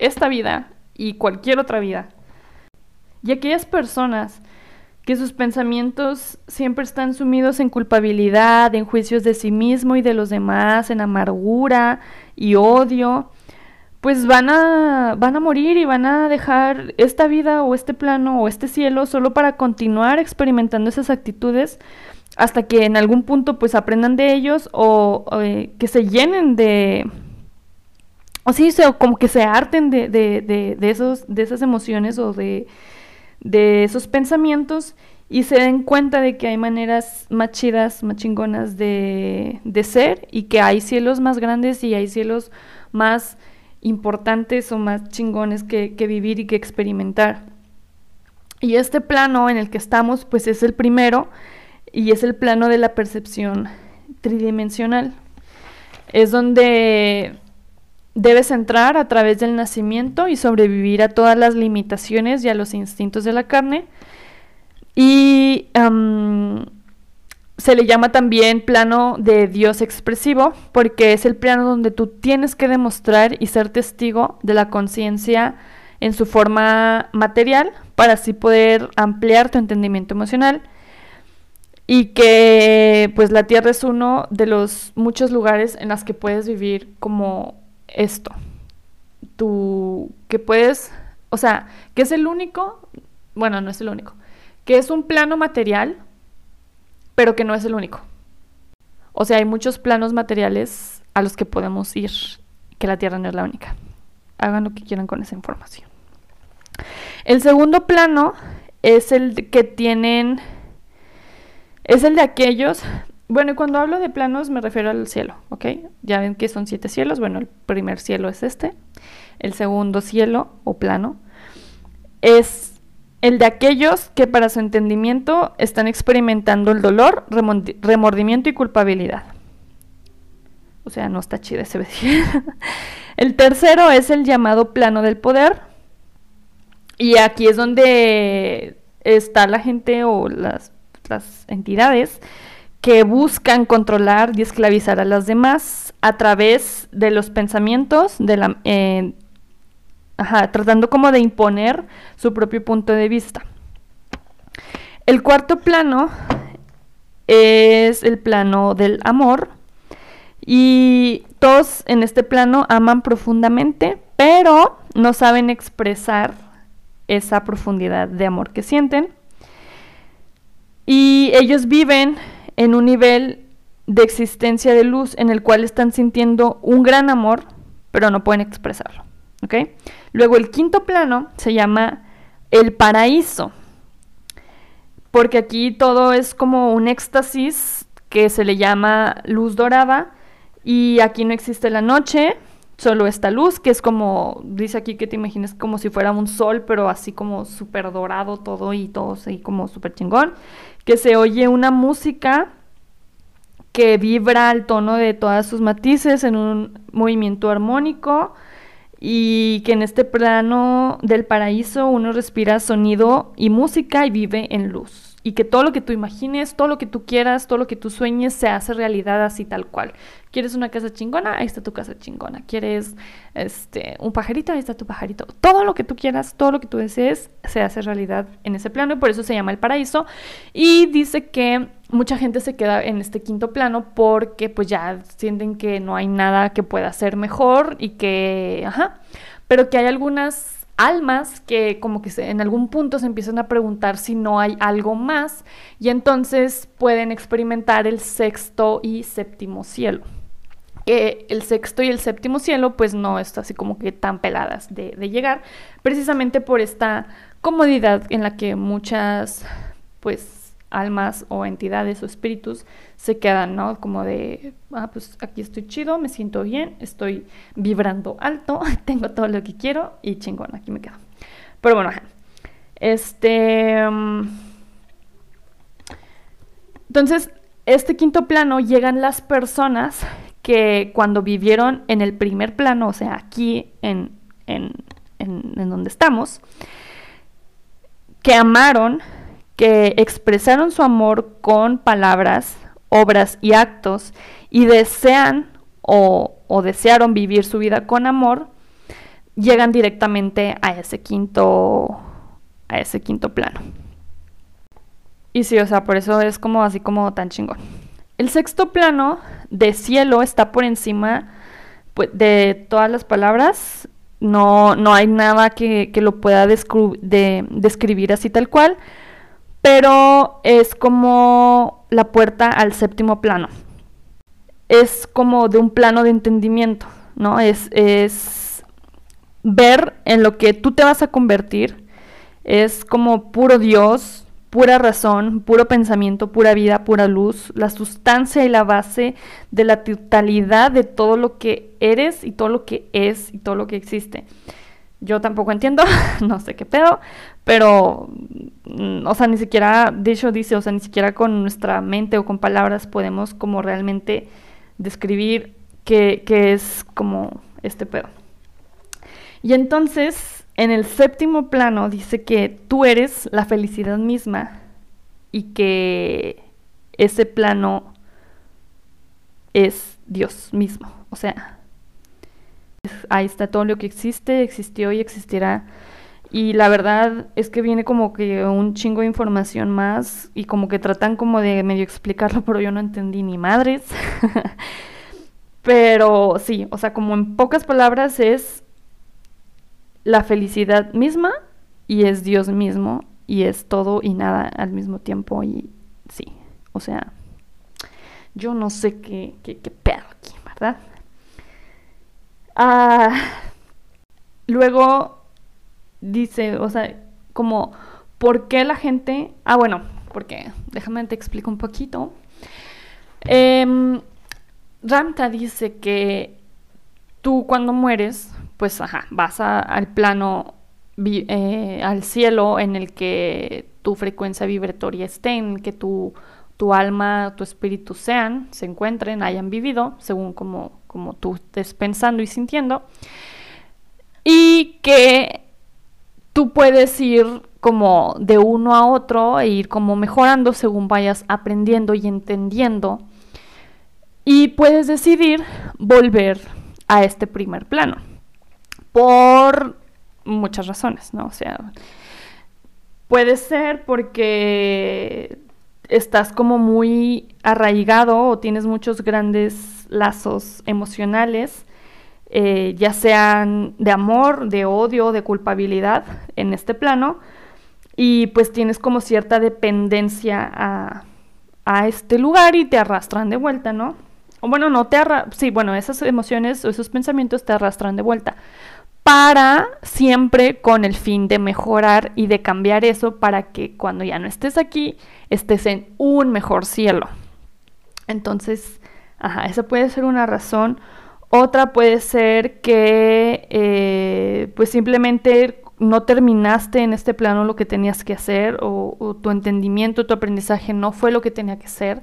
esta vida y cualquier otra vida. Y aquellas personas que sus pensamientos siempre están sumidos en culpabilidad, en juicios de sí mismo y de los demás, en amargura y odio, pues van a, van a morir y van a dejar esta vida o este plano o este cielo solo para continuar experimentando esas actitudes hasta que en algún punto pues aprendan de ellos o, eh, que se llenen de... O sí, o como que se harten de, de, de, de, esos, de esas emociones o de, de esos pensamientos y se den cuenta de que hay maneras más chidas, más chingonas de, de ser y que hay cielos más grandes y hay cielos más importantes o más chingones que, que vivir y que experimentar. Y este plano en el que estamos, pues es el primero y es el plano de la percepción tridimensional. Es donde debes entrar a través del nacimiento y sobrevivir a todas las limitaciones y a los instintos de la carne. Y se le llama también plano de Dios expresivo porque es el plano donde tú tienes que demostrar y ser testigo de la conciencia en su forma material para así poder ampliar tu entendimiento emocional. Y que pues la tierra es uno de los muchos lugares en los que puedes vivir como esto. Tú que puedes, o sea, que es el único, bueno, no es el único, que es un plano material, pero que no es el único. O sea, hay muchos planos materiales a los que podemos ir, que la Tierra no es la única. Hagan lo que quieran con esa información. El segundo plano es el que tienen, es el de aquellos, bueno, y cuando hablo de planos me refiero al cielo, ¿ok? Ya ven que son siete cielos, bueno, el primer cielo es este, el segundo cielo o plano es el de aquellos que para su entendimiento están experimentando el dolor, remordimiento y culpabilidad. O sea, no está chido ese el tercero es el llamado plano del poder. Y aquí es donde está la gente o las, entidades que buscan controlar y esclavizar a las demás a través de los pensamientos, eh, tratando como de imponer su propio punto de vista. El cuarto plano es el plano del amor y todos en este plano aman profundamente, pero no saben expresar esa profundidad de amor que sienten. Y ellos viven en un nivel de existencia de luz en el cual están sintiendo un gran amor, pero no pueden expresarlo. Luego el quinto plano se llama el paraíso, porque aquí todo es como un éxtasis que se le llama luz dorada y aquí no existe la noche, solo esta luz, que es como, dice aquí que te imaginas como si fuera un sol, pero así como súper dorado todo y todo así como súper chingón, que se oye una música que vibra al tono de todas sus matices en un movimiento armónico y que en este plano del paraíso uno respira sonido y música y vive en luz y que todo lo que tú imagines, todo lo que tú quieras, todo lo que tú sueñes se hace realidad así tal cual. ¿Quieres una casa chingona? Ahí está tu casa chingona. ¿Quieres este un pajarito? Ahí está tu pajarito. Todo lo que tú quieras, todo lo que tú desees se hace realidad en ese plano y por eso se llama el paraíso. Y dice que mucha gente se queda en este quinto plano porque pues ya sienten que no hay nada que pueda ser mejor y que, ajá, pero que hay algunas almas que como que en algún punto se empiezan a preguntar si no hay algo más y entonces pueden experimentar el sexto y séptimo cielo. El sexto y el séptimo cielo pues no está así como que tan peladas de, de llegar, precisamente por esta comodidad en la que muchas pues almas o entidades o espíritus se quedan, ¿no? Como de, ah, pues aquí estoy chido, me siento bien, estoy vibrando alto, tengo todo lo que quiero y chingón, aquí me quedo. Pero bueno, este... Mm, entonces, este quinto plano llegan las personas que cuando vivieron en el primer plano, o sea, aquí en, en, en donde estamos, que amaron que expresaron su amor con palabras, obras y actos y desean o, desearon vivir su vida con amor, llegan directamente a ese quinto, a ese quinto plano. Y sí, o sea, por eso es como así como tan chingón. El sexto plano de cielo está por encima pues, de todas las palabras. No, no hay nada que, lo pueda describir así tal cual pero es como la puerta al séptimo plano. Es como de un plano de entendimiento, ¿no? Es, es ver en lo que tú te vas a convertir. Es como puro Dios, pura razón, puro pensamiento, pura vida, pura luz, la sustancia y la base de la totalidad de todo lo que eres y todo lo que es y todo lo que existe. Yo tampoco entiendo, no sé qué pedo, pero, mm, o sea, ni siquiera, de hecho dice, o sea, ni siquiera con nuestra mente o con palabras podemos como realmente describir qué, es como este pedo. Y entonces, en el séptimo plano dice que tú eres la felicidad misma y que ese plano es Dios mismo, o sea, ahí está todo lo que existe, existió y existirá. Y la verdad es que viene como que un chingo de información más y como que tratan como de medio explicarlo, pero yo no entendí ni madres. pero sí, o sea, como en pocas palabras es la felicidad misma y es Dios mismo y es todo y nada al mismo tiempo y sí, o sea, yo no sé qué, qué, qué pedo aquí, ¿verdad? Ah, luego dice, o sea, como, ¿por qué la gente... Ah, bueno, porque déjame te explico un poquito. Em, Ramta dice que tú cuando mueres, pues, ajá, vas al plano, eh, al cielo en el que tu frecuencia vibratoria esté, en que tu, tu alma, tu espíritu sean, se encuentren, hayan vivido, según como como tú estés pensando y sintiendo, y que tú puedes ir como de uno a otro e ir como mejorando según vayas aprendiendo y entendiendo. Y puedes decidir volver a este primer plano por muchas razones, ¿no? O sea, puede ser porque estás como muy arraigado o tienes muchos grandes lazos emocionales eh, ya sean de amor, de odio, de culpabilidad en este plano, y pues tienes como cierta dependencia a, a este lugar y te arrastran de vuelta, ¿no? O bueno, no te arrastran, sí, bueno, esas emociones o esos pensamientos te arrastran de vuelta para siempre con el fin de mejorar y de cambiar eso para que cuando ya no estés aquí, estés en un mejor cielo. Entonces, ajá, esa puede ser una razón. Otra puede ser que eh, pues simplemente no terminaste en este plano lo que tenías que hacer o, tu entendimiento, tu aprendizaje no fue lo que tenía que ser,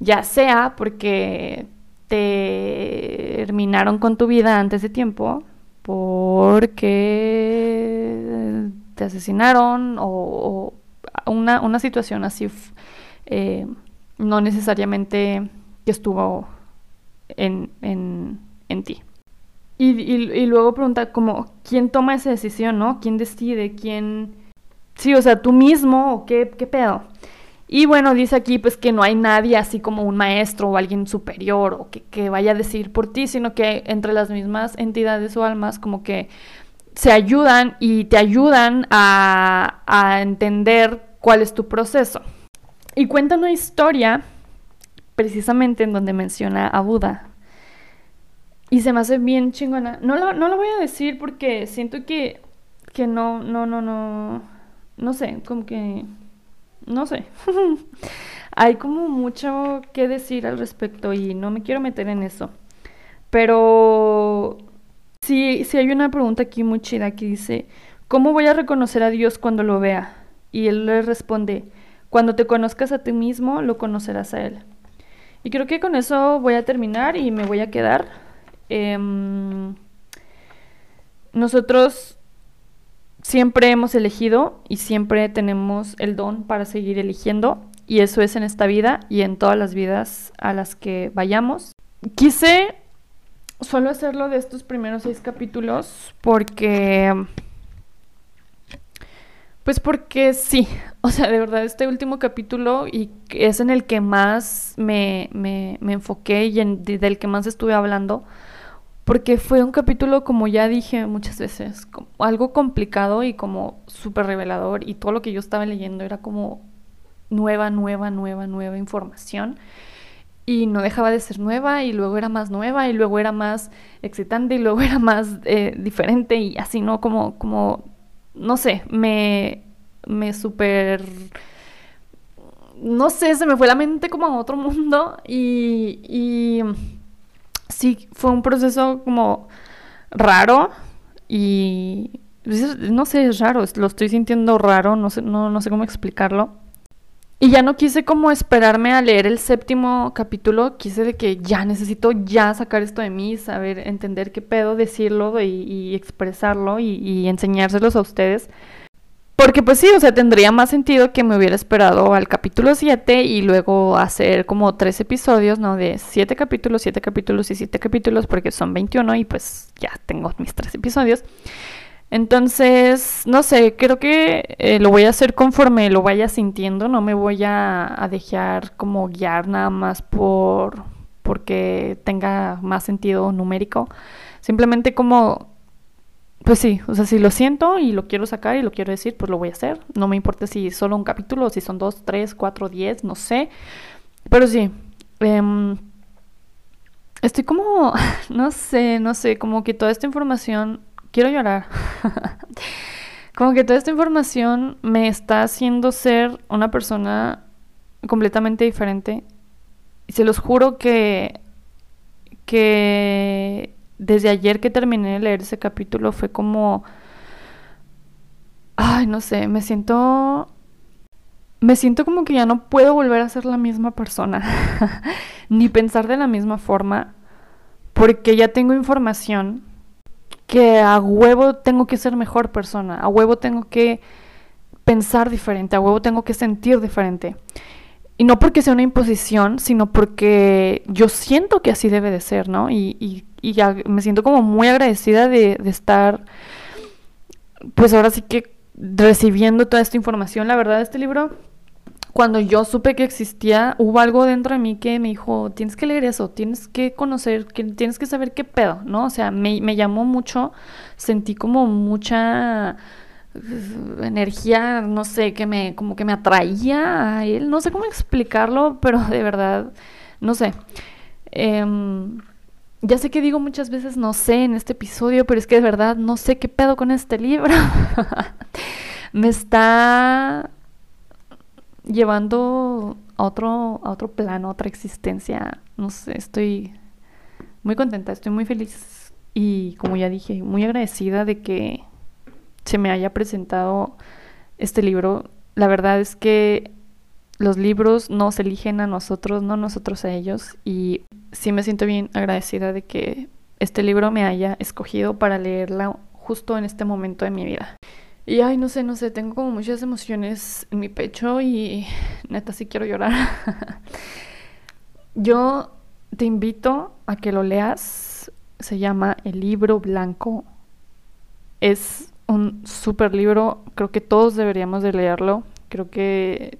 ya sea porque te terminaron con tu vida antes de tiempo, porque te asesinaron o, una, una, situación así eh, no necesariamente estuvo en, en, en ti. Y, y, y, luego pregunta como, ¿quién toma esa decisión, no? ¿Quién decide? ¿Quién...? Sí, o sea, tú mismo o qué, qué pedo. Y bueno, dice aquí pues que no hay nadie así como un maestro o alguien superior o que, que, vaya a decir por ti, sino que entre las mismas entidades o almas como que se ayudan y te ayudan a, a entender cuál es tu proceso. Y cuenta una historia precisamente en donde menciona a Buda. Y se me hace bien chingona. No lo, no lo voy a decir porque siento que, que no, no, no, no, no sé, como que no sé. hay como mucho que decir al respecto y no me quiero meter en eso. Pero sí, sí hay una pregunta aquí muy chida que dice, ¿cómo voy a reconocer a Dios cuando lo vea? Y él le responde, cuando te conozcas a ti mismo, lo conocerás a Él. Y creo que con eso voy a terminar y me voy a quedar. Eh, nosotros siempre hemos elegido y siempre tenemos el don para seguir eligiendo y eso es en esta vida y en todas las vidas a las que vayamos. Quise solo hacerlo de estos primeros seis capítulos porque... Pues porque sí, o sea, de verdad este último capítulo y es en el que más me, me, me enfoqué y en, del que más estuve hablando porque fue un capítulo, como ya dije muchas veces, algo complicado y como súper revelador y todo lo que yo estaba leyendo era como nueva, nueva, nueva, nueva información y no dejaba de ser nueva y luego era más nueva y luego era más excitante y luego era más eh, diferente y así, ¿no? Como, como, no sé, me, me súper no sé, se me fue la mente como a otro mundo y, y sí, fue un proceso como raro y pues, no sé, es raro, lo estoy sintiendo raro, no sé, no, no sé cómo explicarlo. Y ya no quise como esperarme a leer el séptimo capítulo, quise de que ya necesito ya sacar esto de mí, saber, entender qué pedo, decirlo y, y expresarlo y, enseñárselos a ustedes. Porque pues sí, o sea, tendría más sentido que me hubiera esperado al capítulo 7 y luego hacer como tres episodios, ¿no? De 7 capítulos, 7 capítulos y 7 capítulos, porque son 21 y pues ya tengo mis tres episodios. Entonces, no sé, creo que eh, lo voy a hacer conforme lo vaya sintiendo, no me voy a, dejar como guiar nada más por porque tenga más sentido numérico. Simplemente como pues sí, o sea, si lo siento y lo quiero sacar y lo quiero decir, pues lo voy a hacer. No me importa si solo un capítulo, si son dos, tres, cuatro, diez, no sé. Pero sí, eh, estoy como, no sé, no sé, como que toda esta información, quiero llorar. como que toda esta información me está haciendo ser una persona completamente diferente. Y se los juro que, que desde ayer que terminé de leer ese capítulo fue como, ay, no sé, me siento, me siento como que ya no puedo volver a ser la misma persona, ni pensar de la misma forma, porque ya tengo información que a huevo tengo que ser mejor persona, a huevo tengo que pensar diferente, a huevo tengo que sentir diferente. Y no porque sea una imposición, sino porque yo siento que así debe de ser, ¿no? Y, me siento como muy agradecida de, de, estar, pues ahora sí que recibiendo toda esta información. La verdad, este libro cuando yo supe que existía, hubo algo dentro de mí que me dijo, tienes que leer eso, tienes que conocer, que, tienes que saber qué pedo, ¿no? O sea, me, llamó mucho, sentí como mucha uh, energía, no sé, que me, como que me atraía a él, no sé cómo explicarlo, pero de verdad, no sé. Em, ya sé que digo muchas veces no sé en este episodio, pero es que de verdad no sé qué pedo con este libro. me está llevando a otro, a otro plano, a otra existencia. No sé, estoy muy contenta, estoy muy feliz y como ya dije, muy agradecida de que se me haya presentado este libro. La verdad es que los libros nos eligen a nosotros, no nosotros a ellos. Y sí me siento bien agradecida de que este libro me haya escogido para leerla justo en este momento de mi vida. Y ay, no sé, no sé, tengo como muchas emociones en mi pecho y neta sí quiero llorar. Yo te invito a que lo leas. Se llama El libro blanco. Es un súper libro. Creo que todos deberíamos de leerlo. Creo que...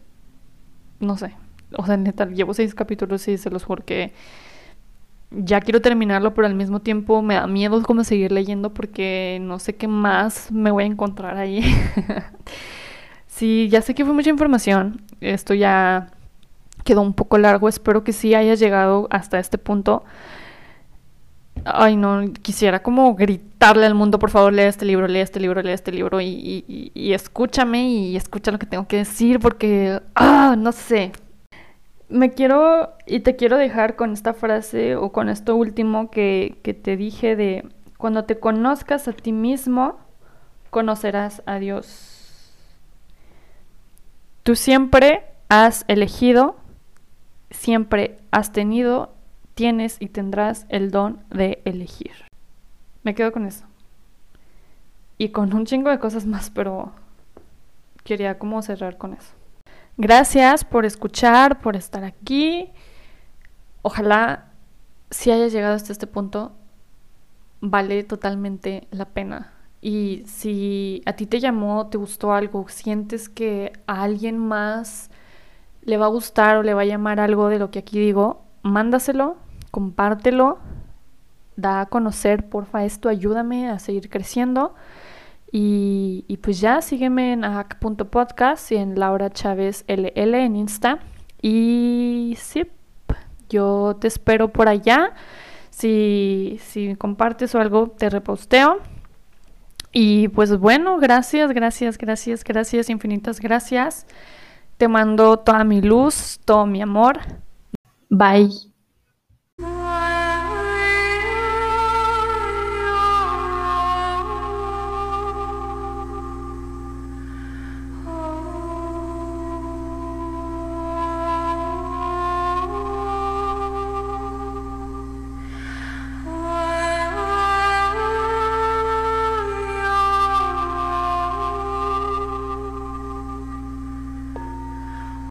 No sé. O sea, neta, llevo seis capítulos y se los juro que ya quiero terminarlo, pero al mismo tiempo me da miedo como seguir leyendo porque no sé qué más me voy a encontrar ahí. sí, ya sé que fue mucha información. Esto ya quedó un poco largo. Espero que sí haya llegado hasta este punto. Ay, no, quisiera como gritarle al mundo, por favor, lea este libro, lea este libro, lea este libro y, y escúchame y escucha lo que tengo que decir porque, ah, no sé, me quiero y te quiero dejar con esta frase o con esto último que, que, te dije de cuando te conozcas a ti mismo, conocerás a Dios. Tú siempre has elegido, siempre has tenido, tienes y tendrás el don de elegir. Me quedo con eso. Y con un chingo de cosas más, pero quería como cerrar con eso. Gracias por escuchar, por estar aquí. Ojalá si hayas llegado hasta este punto, vale totalmente la pena. Y si a ti te llamó, te gustó algo, sientes que a alguien más le va a gustar o le va a llamar algo de lo que aquí digo, mándaselo, compártelo, da a conocer, porfa, esto ayúdame a seguir creciendo. Y, pues ya, sígueme en ahack.podcast y en Laura Chávez LL en Insta. Y sí, yo te espero por allá. Si, si compartes o algo, te reposteo. Y pues bueno, gracias, gracias, gracias, gracias, infinitas gracias. Te mando toda mi luz, todo mi amor. Bye.